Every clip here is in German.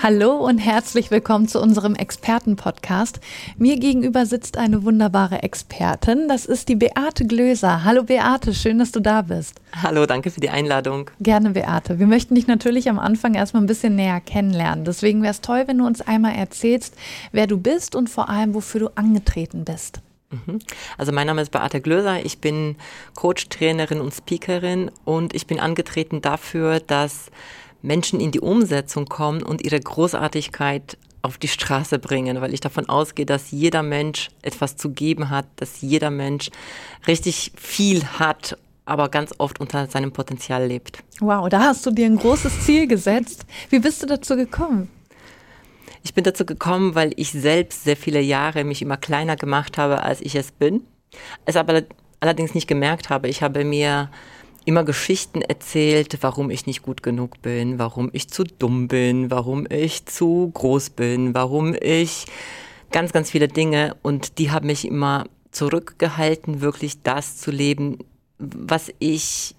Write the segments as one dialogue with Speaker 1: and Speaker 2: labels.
Speaker 1: Hallo und herzlich willkommen zu unserem Expertenpodcast. Mir gegenüber sitzt eine wunderbare Expertin. Das ist die Beate Glöser. Hallo Beate, schön, dass du da bist.
Speaker 2: Hallo, danke für die Einladung.
Speaker 1: Gerne, Beate. Wir möchten dich natürlich am Anfang erstmal ein bisschen näher kennenlernen. Deswegen wäre es toll, wenn du uns einmal erzählst, wer du bist und vor allem, wofür du angetreten bist.
Speaker 2: Mhm. Also mein Name ist Beate Glöser, ich bin Coach, Trainerin und Speakerin und ich bin angetreten dafür, dass Menschen in die Umsetzung kommen und ihre Großartigkeit auf die Straße bringen, weil ich davon ausgehe, dass jeder Mensch etwas zu geben hat, dass jeder Mensch richtig viel hat, aber ganz oft unter seinem Potenzial lebt.
Speaker 1: Wow, da hast du dir ein großes Ziel gesetzt. Wie bist du dazu gekommen?
Speaker 2: Ich bin dazu gekommen, weil ich selbst sehr viele Jahre mich immer kleiner gemacht habe, als ich es bin. Es aber allerdings nicht gemerkt habe. Ich habe mir immer Geschichten erzählt, warum ich nicht gut genug bin, warum ich zu dumm bin, warum ich zu groß bin, warum ich ganz, ganz viele Dinge und die haben mich immer zurückgehalten, wirklich das zu leben, was ich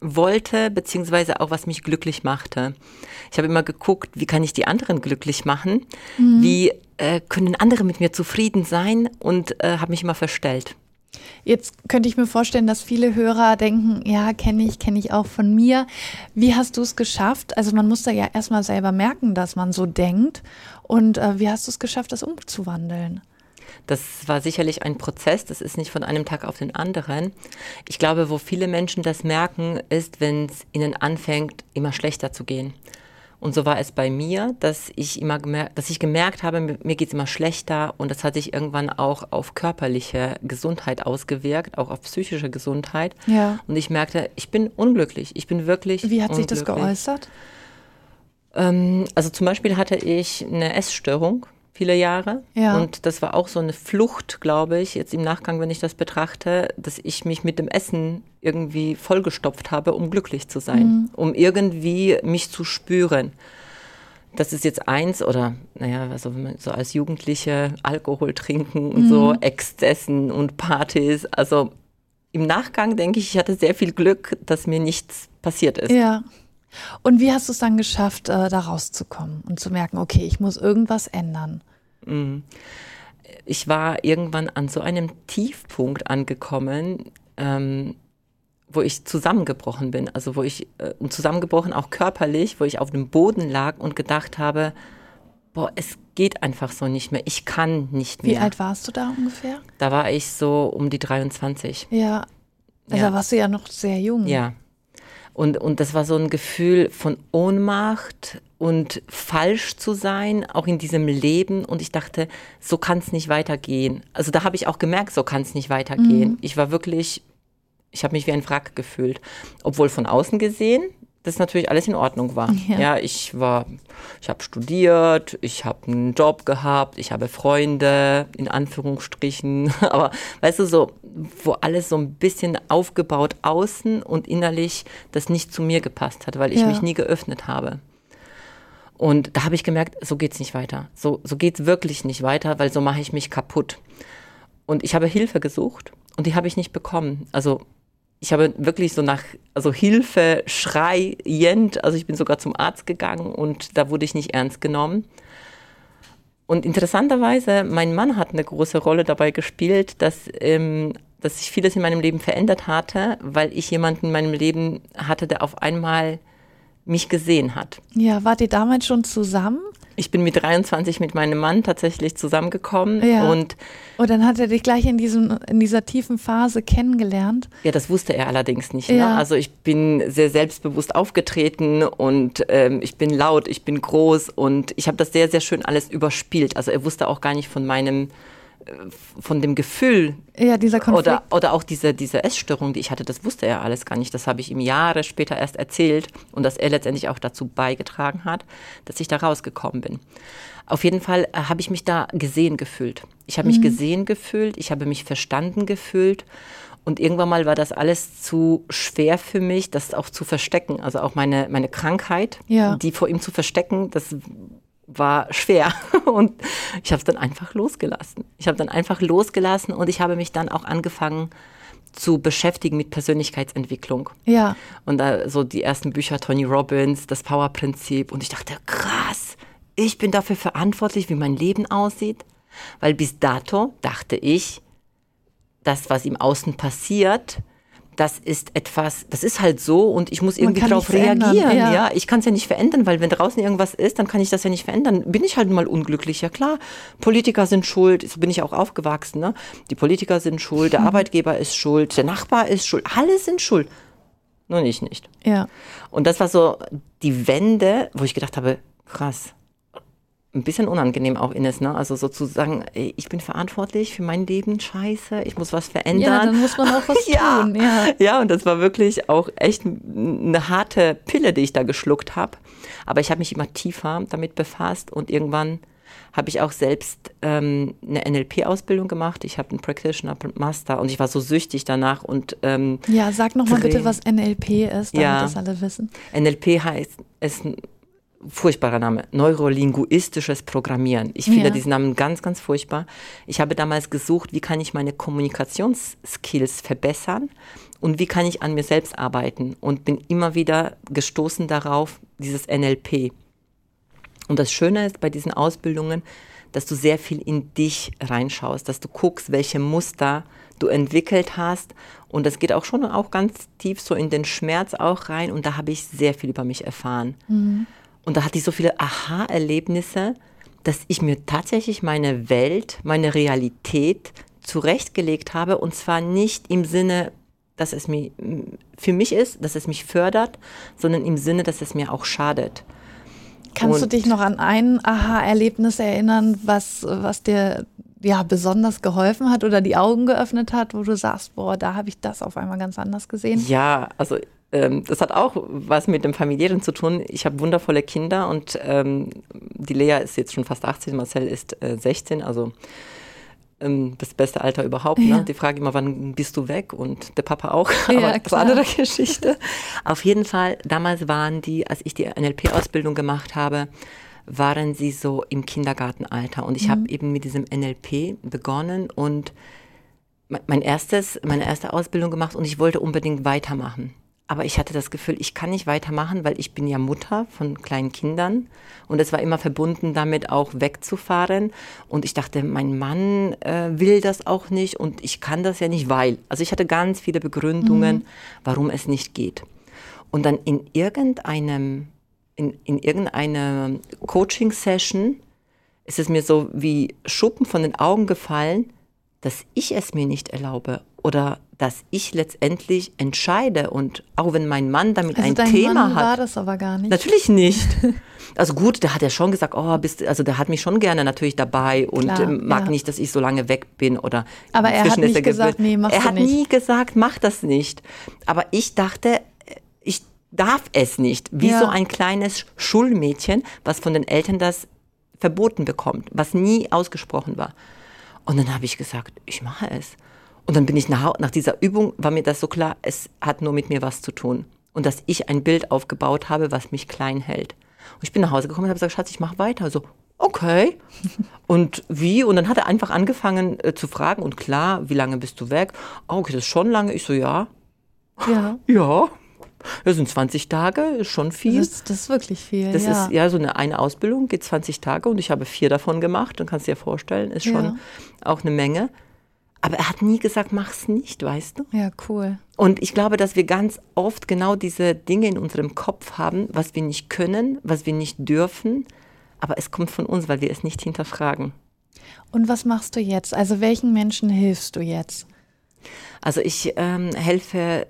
Speaker 2: wollte, beziehungsweise auch was mich glücklich machte. Ich habe immer geguckt, wie kann ich die anderen glücklich machen, mhm. wie äh, können andere mit mir zufrieden sein und äh, habe mich immer verstellt.
Speaker 1: Jetzt könnte ich mir vorstellen, dass viele Hörer denken, ja, kenne ich, kenne ich auch von mir. Wie hast du es geschafft? Also man muss da ja erstmal selber merken, dass man so denkt. Und äh, wie hast du es geschafft, das umzuwandeln?
Speaker 2: Das war sicherlich ein Prozess, das ist nicht von einem Tag auf den anderen. Ich glaube, wo viele Menschen das merken, ist, wenn es ihnen anfängt, immer schlechter zu gehen. Und so war es bei mir, dass ich immer gemerkt, dass ich gemerkt habe, mir geht es immer schlechter und das hat sich irgendwann auch auf körperliche Gesundheit ausgewirkt, auch auf psychische Gesundheit. Ja. Und ich merkte, ich bin unglücklich. Ich bin wirklich.
Speaker 1: Wie hat
Speaker 2: sich
Speaker 1: das geäußert?
Speaker 2: Ähm, also zum Beispiel hatte ich eine Essstörung viele Jahre. Ja. Und das war auch so eine Flucht, glaube ich, jetzt im Nachgang, wenn ich das betrachte, dass ich mich mit dem Essen irgendwie vollgestopft habe, um glücklich zu sein, mhm. um irgendwie mich zu spüren. Das ist jetzt eins oder, naja, also wenn man so als Jugendliche Alkohol trinken und mhm. so Exzessen und Partys. Also im Nachgang denke ich, ich hatte sehr viel Glück, dass mir nichts passiert ist.
Speaker 1: Ja. Und wie hast du es dann geschafft, äh, da rauszukommen und zu merken, okay, ich muss irgendwas ändern? Mhm.
Speaker 2: Ich war irgendwann an so einem Tiefpunkt angekommen, ähm, wo ich zusammengebrochen bin, also wo ich äh, zusammengebrochen auch körperlich, wo ich auf dem Boden lag und gedacht habe, boah, es geht einfach so nicht mehr. Ich kann nicht mehr.
Speaker 1: Wie alt warst du da ungefähr?
Speaker 2: Da war ich so um die 23.
Speaker 1: Ja. Also ja. da warst du ja noch sehr jung.
Speaker 2: Ja. Und, und das war so ein Gefühl von Ohnmacht und falsch zu sein, auch in diesem Leben. Und ich dachte, so kann es nicht weitergehen. Also da habe ich auch gemerkt, so kann es nicht weitergehen. Mhm. Ich war wirklich, ich habe mich wie ein Wrack gefühlt. Obwohl von außen gesehen, das natürlich alles in Ordnung war. Ja, ja ich war, ich habe studiert, ich habe einen Job gehabt, ich habe Freunde, in Anführungsstrichen. Aber weißt du, so, wo alles so ein bisschen aufgebaut außen und innerlich das nicht zu mir gepasst hat, weil ich ja. mich nie geöffnet habe. Und da habe ich gemerkt, so geht es nicht weiter. So, so es wirklich nicht weiter, weil so mache ich mich kaputt. Und ich habe Hilfe gesucht und die habe ich nicht bekommen. Also ich habe wirklich so nach, also Hilfe schreiend, also ich bin sogar zum Arzt gegangen und da wurde ich nicht ernst genommen. Und interessanterweise, mein Mann hat eine große Rolle dabei gespielt, dass, ähm, dass sich vieles in meinem Leben verändert hatte, weil ich jemanden in meinem Leben hatte, der auf einmal mich gesehen hat.
Speaker 1: Ja, wart ihr damals schon zusammen?
Speaker 2: Ich bin mit 23 mit meinem Mann tatsächlich zusammengekommen ja. und
Speaker 1: und dann hat er dich gleich in diesem in dieser tiefen Phase kennengelernt.
Speaker 2: Ja, das wusste er allerdings nicht. Ne? Ja. Ne? Also ich bin sehr selbstbewusst aufgetreten und ähm, ich bin laut, ich bin groß und ich habe das sehr sehr schön alles überspielt. Also er wusste auch gar nicht von meinem von dem Gefühl
Speaker 1: ja, dieser
Speaker 2: oder, oder auch diese, diese Essstörung, die ich hatte, das wusste er alles gar nicht. Das habe ich ihm Jahre später erst erzählt und dass er letztendlich auch dazu beigetragen hat, dass ich da rausgekommen bin. Auf jeden Fall äh, habe ich mich da gesehen gefühlt. Ich habe mhm. mich gesehen gefühlt, ich habe mich verstanden gefühlt Und irgendwann mal war das alles zu schwer für mich, das auch zu verstecken. Also auch meine, meine Krankheit,
Speaker 1: Ja.
Speaker 2: die vor ihm zu verstecken, das war schwer. Und ich habe es dann einfach losgelassen. Ich habe dann einfach losgelassen und ich habe mich dann auch angefangen zu beschäftigen mit Persönlichkeitsentwicklung.
Speaker 1: Ja.
Speaker 2: Und da so die ersten Bücher, Tony Robbins, das Power-Prinzip. Und ich dachte, krass, ich bin dafür verantwortlich, wie mein Leben aussieht. Weil bis dato dachte ich, das, was im Außen passiert, das ist etwas, das ist halt so und ich muss irgendwie darauf reagieren.
Speaker 1: ja.
Speaker 2: Ja. ich kann es ja nicht verändern, weil wenn draußen irgendwas ist, dann kann ich das ja nicht verändern. Bin ich halt mal unglücklich, ja klar. Politiker sind schuld, so bin ich auch aufgewachsen. Ne? Die Politiker sind schuld, der Arbeitgeber ist schuld, der Nachbar ist schuld, alle sind schuld. Nur ich nicht.
Speaker 1: Ja.
Speaker 2: Und das war so die Wende, wo ich gedacht habe, krass, ein bisschen unangenehm auch Ines, ne? Also sozusagen, ey, ich bin verantwortlich für mein Leben, scheiße, ich muss was verändern.
Speaker 1: Ja, dann muss man auch was
Speaker 2: ja.
Speaker 1: tun. Ja.
Speaker 2: ja, und das war wirklich auch echt eine harte Pille, die ich da geschluckt habe. Aber ich habe mich immer tiefer damit befasst und irgendwann habe ich auch selbst ähm, eine NLP-Ausbildung gemacht. Ich habe einen Practitioner Master und ich war so süchtig danach und ähm,
Speaker 1: Ja, sag noch mal bitte, was NLP ist, damit
Speaker 2: Ja.
Speaker 1: das alle wissen.
Speaker 2: NLP heißt, ist ein furchtbarer Name, neurolinguistisches Programmieren. Ich finde
Speaker 1: Ja.
Speaker 2: diesen Namen ganz, ganz furchtbar. Ich habe damals gesucht, wie kann ich meine Kommunikationsskills verbessern und wie kann ich an mir selbst arbeiten und bin immer wieder gestoßen darauf, dieses NLP. Und das Schöne ist bei diesen Ausbildungen, dass du sehr viel in dich reinschaust, dass du guckst, welche Muster du entwickelt hast. Und das geht auch schon auch ganz tief so in den Schmerz auch rein. Und da habe ich sehr viel über mich erfahren. Und da hatte ich so viele Aha-Erlebnisse, dass ich mir tatsächlich meine Welt, meine Realität zurechtgelegt habe. Und zwar nicht im Sinne, dass es mir für mich ist, dass es mich fördert, sondern im Sinne, dass es mir auch schadet.
Speaker 1: Kannst du
Speaker 2: Und-
Speaker 1: dich noch an ein Aha-Erlebnis erinnern, was, was dir ja besonders geholfen hat oder die Augen geöffnet hat, wo du sagst, boah, da habe ich das auf einmal ganz anders gesehen?
Speaker 2: Ja, also ähm, das hat auch was mit dem Familiären zu tun. Ich habe wundervolle Kinder und ähm, die Lea ist jetzt schon fast 18, Marcel ist äh, 16, also ähm, das beste Alter überhaupt.
Speaker 1: Ja.
Speaker 2: Ne? Die Frage immer, wann bist du weg? Und der Papa auch.
Speaker 1: Ja,
Speaker 2: Aber das
Speaker 1: klar.
Speaker 2: andere Geschichte. Auf jeden Fall, damals waren die, als ich die NLP-Ausbildung gemacht habe, waren sie so im Kindergartenalter. Und ich
Speaker 1: Mhm.
Speaker 2: habe eben mit diesem NLP begonnen und mein erstes, meine erste Ausbildung gemacht und ich wollte unbedingt weitermachen. Aber ich hatte das Gefühl, ich kann nicht weitermachen, weil ich bin ja Mutter von kleinen Kindern und es war immer verbunden damit auch wegzufahren und ich dachte, mein Mann äh, will das auch nicht und ich kann das ja nicht, weil. Also ich hatte ganz viele Begründungen, warum es nicht geht. Und dann in irgendeinem, in, in irgendeiner Coaching-Session ist es mir so wie Schuppen von den Augen gefallen, dass ich es mir nicht erlaube oder dass ich letztendlich entscheide und auch wenn mein Mann damit
Speaker 1: Also
Speaker 2: ein
Speaker 1: dein
Speaker 2: Thema
Speaker 1: Mann
Speaker 2: hat.
Speaker 1: war das aber gar nicht.
Speaker 2: Natürlich nicht. Also gut, der hat ja schon gesagt, oh, bist, also der hat mich schon gerne natürlich dabei und
Speaker 1: Klar,
Speaker 2: ähm, mag
Speaker 1: ja.
Speaker 2: nicht, dass ich so lange weg bin oder.
Speaker 1: Aber er hat nicht gesagt, nee, machst
Speaker 2: Er hat
Speaker 1: nicht.
Speaker 2: nie gesagt, mach das nicht. Aber ich dachte, ich darf es nicht. Wie
Speaker 1: Ja.
Speaker 2: so ein kleines Schulmädchen, was von den Eltern das verboten bekommt, was nie ausgesprochen war. Und dann habe ich gesagt, ich mache es. Und dann bin ich nach, nach dieser Übung, war mir das so klar, es hat nur mit mir was zu tun. Und dass ich ein Bild aufgebaut habe, was mich klein hält. Und ich bin nach Hause gekommen und habe gesagt, Schatz, ich mache weiter. So, okay. Und wie? Und dann hat er einfach angefangen äh, zu fragen. Und klar, wie lange bist du weg? Oh, okay, das ist schon lange. Ich so, ja.
Speaker 1: Ja,
Speaker 2: Ja. Das sind 20 Tage, ist schon viel.
Speaker 1: das, das ist wirklich viel.
Speaker 2: Das
Speaker 1: ja.
Speaker 2: ist ja so eine, eine Ausbildung, geht 20 Tage und ich habe vier davon gemacht. Dann kannst du dir vorstellen, ist schon
Speaker 1: Ja.
Speaker 2: auch eine Menge. Aber er hat nie gesagt, mach's nicht, weißt du?
Speaker 1: ja, cool.
Speaker 2: Und ich glaube, dass wir ganz oft genau diese Dinge in unserem Kopf haben, was wir nicht können, was wir nicht dürfen. Aber es kommt von uns, weil wir es nicht hinterfragen.
Speaker 1: Und was machst du jetzt? Also welchen Menschen hilfst du jetzt?
Speaker 2: Also ich ähm, helfe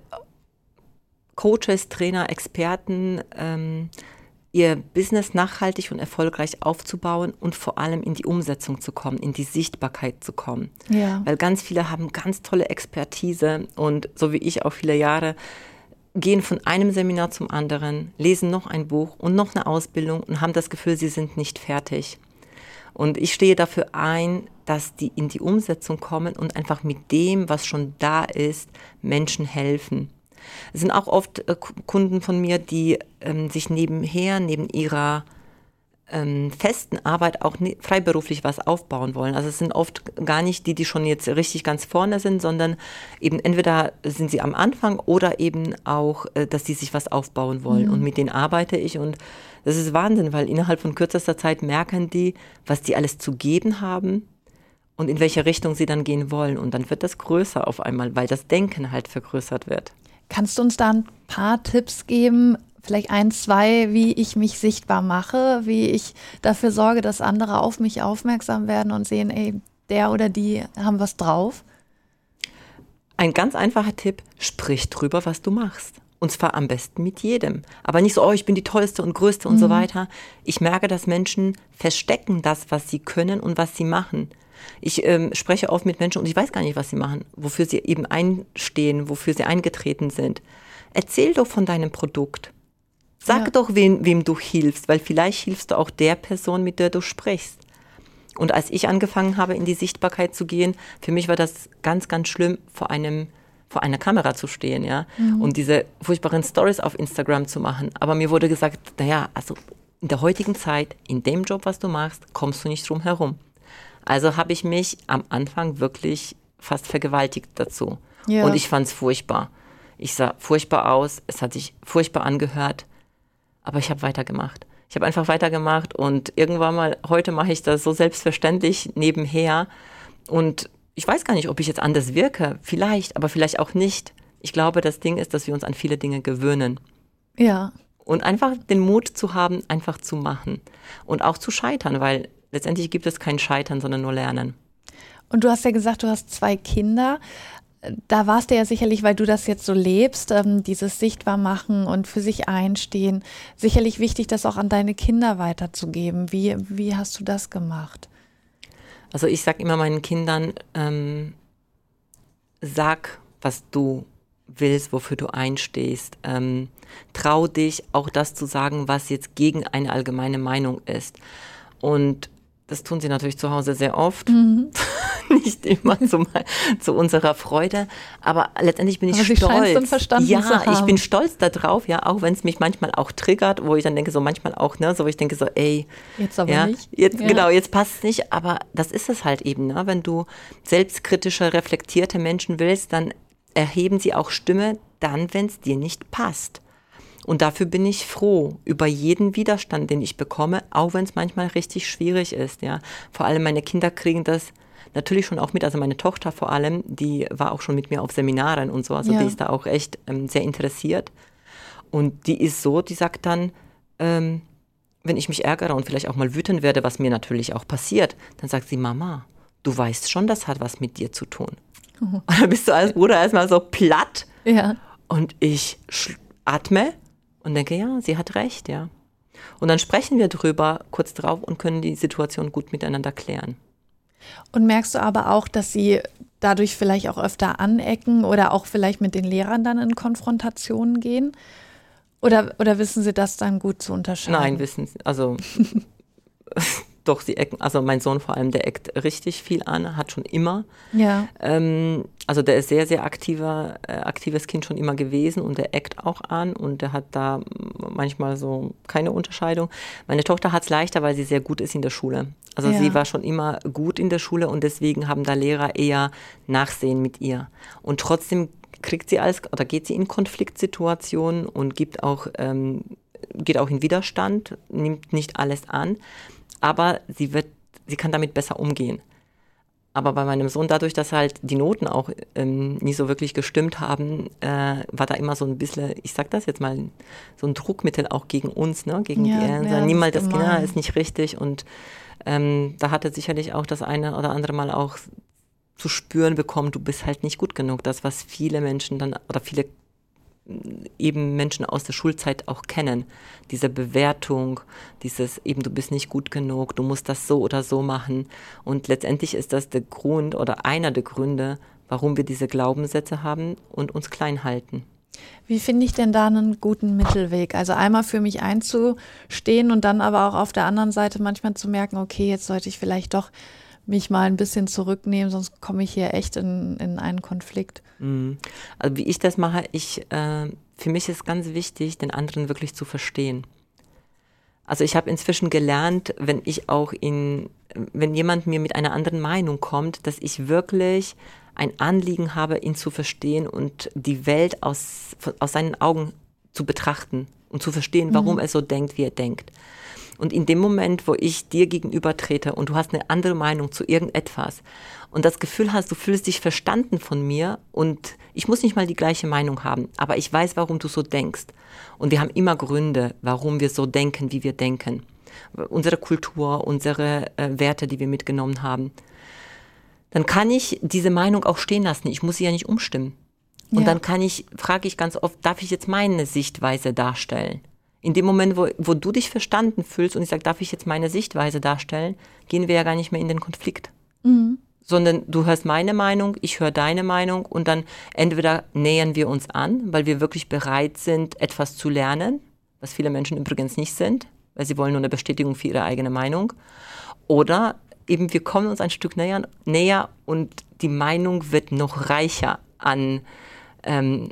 Speaker 2: Coaches, Trainer, Experten, ähm, ihr Business nachhaltig und erfolgreich aufzubauen und vor allem in die Umsetzung zu kommen, in die Sichtbarkeit zu kommen.
Speaker 1: Ja.
Speaker 2: Weil ganz viele haben ganz tolle Expertise und so wie ich auch viele Jahre gehen von einem Seminar zum anderen, lesen noch ein Buch und noch eine Ausbildung und haben das Gefühl, sie sind nicht fertig. Und ich stehe dafür ein, dass die in die Umsetzung kommen und einfach mit dem, was schon da ist, Menschen helfen. Es sind auch oft äh, Kunden von mir, die ähm, sich nebenher, neben ihrer ähm, festen Arbeit auch ne, freiberuflich was aufbauen wollen. Also es sind oft gar nicht die, die schon jetzt richtig ganz vorne sind, sondern eben entweder sind sie am Anfang oder eben auch, äh, dass sie sich was aufbauen wollen. Mhm. Und mit denen arbeite ich und das ist Wahnsinn, weil innerhalb von kürzester Zeit merken die, was die alles zu geben haben und in welche Richtung sie dann gehen wollen. Und dann wird das größer auf einmal, weil das Denken halt vergrößert wird.
Speaker 1: Kannst du uns da ein paar Tipps geben, vielleicht ein, zwei, wie ich mich sichtbar mache, wie ich dafür sorge, dass andere auf mich aufmerksam werden und sehen, ey, der oder die haben was drauf?
Speaker 2: Ein ganz einfacher Tipp, sprich drüber, was du machst. Und zwar am besten mit jedem. Aber nicht so, oh, ich bin die tollste und größte und mhm. so weiter. Ich merke, dass Menschen verstecken das, was sie können und was sie machen. Ich ähm, spreche oft mit Menschen und ich weiß gar nicht, was sie machen, wofür sie eben einstehen, wofür sie eingetreten sind. Erzähl doch von deinem Produkt. Sag ja. doch, wem, wem du hilfst, weil vielleicht hilfst du auch der Person, mit der du sprichst. Und als ich angefangen habe, in die Sichtbarkeit zu gehen, für mich war das ganz, ganz schlimm, vor einem vor einer Kamera zu stehen, ja, mhm. und diese furchtbaren Stories auf Instagram zu machen. Aber mir wurde gesagt, naja, also in der heutigen Zeit, in dem Job, was du machst, kommst du nicht drum herum. Also habe ich mich am Anfang wirklich fast vergewaltigt dazu. Ja. Und ich fand es furchtbar. Ich sah furchtbar aus, es hat sich furchtbar angehört. Aber ich habe weitergemacht. Ich habe einfach weitergemacht und irgendwann mal, heute mache ich das so selbstverständlich nebenher. Und ich weiß gar nicht, ob ich jetzt anders wirke. Vielleicht, aber vielleicht auch nicht. Ich glaube, das Ding ist, dass wir uns an viele Dinge gewöhnen.
Speaker 1: Ja.
Speaker 2: Und einfach den Mut zu haben, einfach zu machen. Und auch zu scheitern, weil letztendlich gibt es kein Scheitern, sondern nur Lernen.
Speaker 1: Und du hast ja gesagt, du hast zwei Kinder da war es dir ja sicherlich, weil du das jetzt so lebst, ähm, dieses Sichtbarmachen und für sich einstehen, sicherlich wichtig, das auch an deine Kinder weiterzugeben. Wie, wie hast du das gemacht?
Speaker 2: Also ich sage immer meinen Kindern, ähm, sag, was du willst, wofür du einstehst. Ähm, trau dich, auch das zu sagen, was jetzt gegen eine allgemeine Meinung ist. Und das tun sie natürlich zu Hause sehr oft. Mhm. Nicht immer zu, zu, unserer Freude. Aber letztendlich bin ich aber stolz.
Speaker 1: Verstanden
Speaker 2: ja, ich bin stolz darauf, ja, auch wenn es mich manchmal auch triggert, wo ich dann denke, so manchmal auch, ne, so wo ich denke so, ey,
Speaker 1: jetzt aber
Speaker 2: ja,
Speaker 1: nicht.
Speaker 2: Jetzt, ja. Genau, jetzt passt es nicht, aber das ist es halt eben, ne? Wenn du selbstkritische, reflektierte Menschen willst, dann erheben sie auch Stimme dann, wenn es dir nicht passt. Und dafür bin ich froh über jeden Widerstand, den ich bekomme, auch wenn es manchmal richtig schwierig ist. Ja, vor allem meine Kinder kriegen das natürlich schon auch mit. Also meine Tochter vor allem, die war auch schon mit mir auf Seminaren und so. Also ja. die ist da auch echt ähm, sehr interessiert. Und die ist so, die sagt dann, ähm, wenn ich mich ärgere und vielleicht auch mal wütend werde, was mir natürlich auch passiert, dann sagt sie, Mama, du weißt schon, das hat was mit dir zu tun. Mhm. Und dann bist du als Bruder erstmal so platt.
Speaker 1: Ja.
Speaker 2: Und ich atme und denke, ja, sie hat recht, ja. Und dann sprechen wir drüber kurz drauf und können die Situation gut miteinander klären.
Speaker 1: Und merkst du aber auch, dass sie dadurch vielleicht auch öfter anecken oder auch vielleicht mit den Lehrern dann in Konfrontationen gehen? Oder, oder wissen sie das dann gut zu unterscheiden?
Speaker 2: Nein, wissen sie. Also doch, sie ecken, also mein Sohn vor allem, der eckt richtig viel an, hat schon immer.
Speaker 1: Ja.
Speaker 2: Ähm, also der ist sehr, sehr aktiver, äh, aktives Kind schon immer gewesen und der eckt auch an und der hat da manchmal so keine Unterscheidung. Meine Tochter hat es leichter, weil sie sehr gut ist in der Schule. Also ja. sie war schon immer gut in der Schule und deswegen haben da Lehrer eher Nachsehen mit ihr. Und trotzdem kriegt sie alles oder geht sie in Konfliktsituationen und gibt auch ähm, geht auch in Widerstand, nimmt nicht alles an aber sie wird, sie kann damit besser umgehen. Aber bei meinem Sohn, dadurch, dass halt die Noten auch ähm, nie so wirklich gestimmt haben, äh, war da immer so ein bisschen, ich sag das jetzt mal, so ein Druckmittel auch gegen uns, ne? gegen ja, die Eltern. Ja, Niemals das, Kinder ist nicht richtig. Und ähm, da hatte sicherlich auch das eine oder andere Mal auch zu spüren bekommen, du bist halt nicht gut genug. Das, was viele Menschen dann oder viele eben Menschen aus der Schulzeit auch kennen. Diese Bewertung, dieses eben, du bist nicht gut genug, du musst das so oder so machen. Und letztendlich ist das der Grund oder einer der Gründe, warum wir diese Glaubenssätze haben und uns klein halten.
Speaker 1: Wie finde ich denn da einen guten Mittelweg? Also einmal für mich einzustehen und dann aber auch auf der anderen Seite manchmal zu merken, okay, jetzt sollte ich vielleicht doch mich mal ein bisschen zurücknehmen, sonst komme ich hier echt in, in einen Konflikt.
Speaker 2: Mhm. Also wie ich das mache, ich, äh, für mich ist ganz wichtig, den anderen wirklich zu verstehen. Also ich habe inzwischen gelernt, wenn ich auch in, wenn jemand mir mit einer anderen Meinung kommt, dass ich wirklich ein Anliegen habe, ihn zu verstehen und die Welt aus, aus seinen Augen zu betrachten und zu verstehen, warum mhm. er so denkt, wie er denkt. Und in dem Moment, wo ich dir gegenüber trete und du hast eine andere Meinung zu irgendetwas und das Gefühl hast, du fühlst dich verstanden von mir und ich muss nicht mal die gleiche Meinung haben, aber ich weiß, warum du so denkst. Und wir haben immer Gründe, warum wir so denken, wie wir denken. Unsere Kultur, unsere äh, Werte, die wir mitgenommen haben. Dann kann ich diese Meinung auch stehen lassen. Ich muss sie ja nicht umstimmen. Und ja. dann kann ich, frage ich ganz oft, darf ich jetzt meine Sichtweise darstellen? In dem Moment, wo, wo du dich verstanden fühlst und ich sage, darf ich jetzt meine Sichtweise darstellen, gehen wir ja gar nicht mehr in den Konflikt. Mhm. Sondern du hörst meine Meinung, ich höre deine Meinung und dann entweder nähern wir uns an, weil wir wirklich bereit sind, etwas zu lernen, was viele Menschen übrigens nicht sind, weil sie wollen nur eine Bestätigung für ihre eigene Meinung. Oder eben wir kommen uns ein Stück näher, näher und die Meinung wird noch reicher an ähm,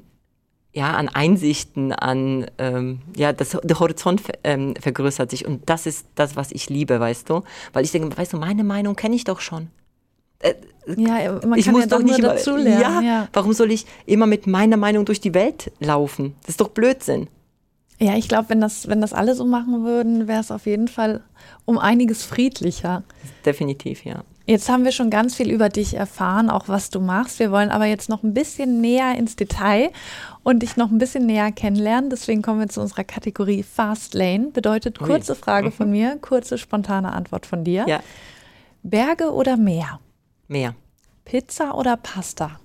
Speaker 2: ja, an Einsichten, an, ähm, ja, das, der Horizont ähm, vergrößert sich. Und das ist das, was ich liebe, weißt du? Weil ich denke, weißt du, meine Meinung kenne ich doch schon.
Speaker 1: Äh, ja, man ich kann muss ja doch nicht dazulernen.
Speaker 2: Ja, ja, warum soll ich immer mit meiner Meinung durch die Welt laufen? Das ist doch Blödsinn.
Speaker 1: Ja, ich glaube, wenn das, wenn das alle so machen würden, wäre es auf jeden Fall um einiges friedlicher.
Speaker 2: Definitiv, ja.
Speaker 1: Jetzt haben wir schon ganz viel über dich erfahren, auch was du machst. Wir wollen aber jetzt noch ein bisschen näher ins Detail und dich noch ein bisschen näher kennenlernen. Deswegen kommen wir zu unserer Kategorie Fast Lane. Bedeutet kurze Frage mhm. von mir, kurze spontane Antwort von dir.
Speaker 2: Ja.
Speaker 1: Berge oder Meer?
Speaker 2: Meer.
Speaker 1: Pizza oder Pasta?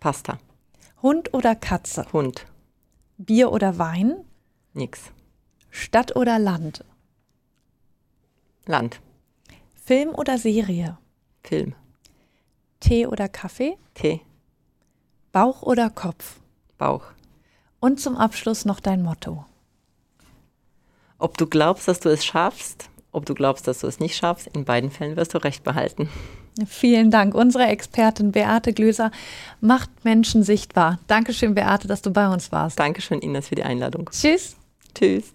Speaker 2: Pasta.
Speaker 1: Hund oder Katze?
Speaker 2: Hund.
Speaker 1: Bier oder Wein?
Speaker 2: Nix.
Speaker 1: Stadt oder Land?
Speaker 2: Land.
Speaker 1: Film oder Serie?
Speaker 2: Film.
Speaker 1: Tee oder Kaffee?
Speaker 2: Tee.
Speaker 1: Bauch oder Kopf?
Speaker 2: Bauch.
Speaker 1: Und zum Abschluss noch dein Motto.
Speaker 2: Ob du glaubst, dass du es schaffst, ob du glaubst, dass du es nicht schaffst, in beiden Fällen wirst du recht behalten.
Speaker 1: Vielen Dank. Unsere Expertin Beate Glöser macht Menschen sichtbar. Dankeschön, Beate, dass du bei uns warst.
Speaker 2: Dankeschön, Ines, für die Einladung.
Speaker 1: Tschüss.
Speaker 2: Tschüss.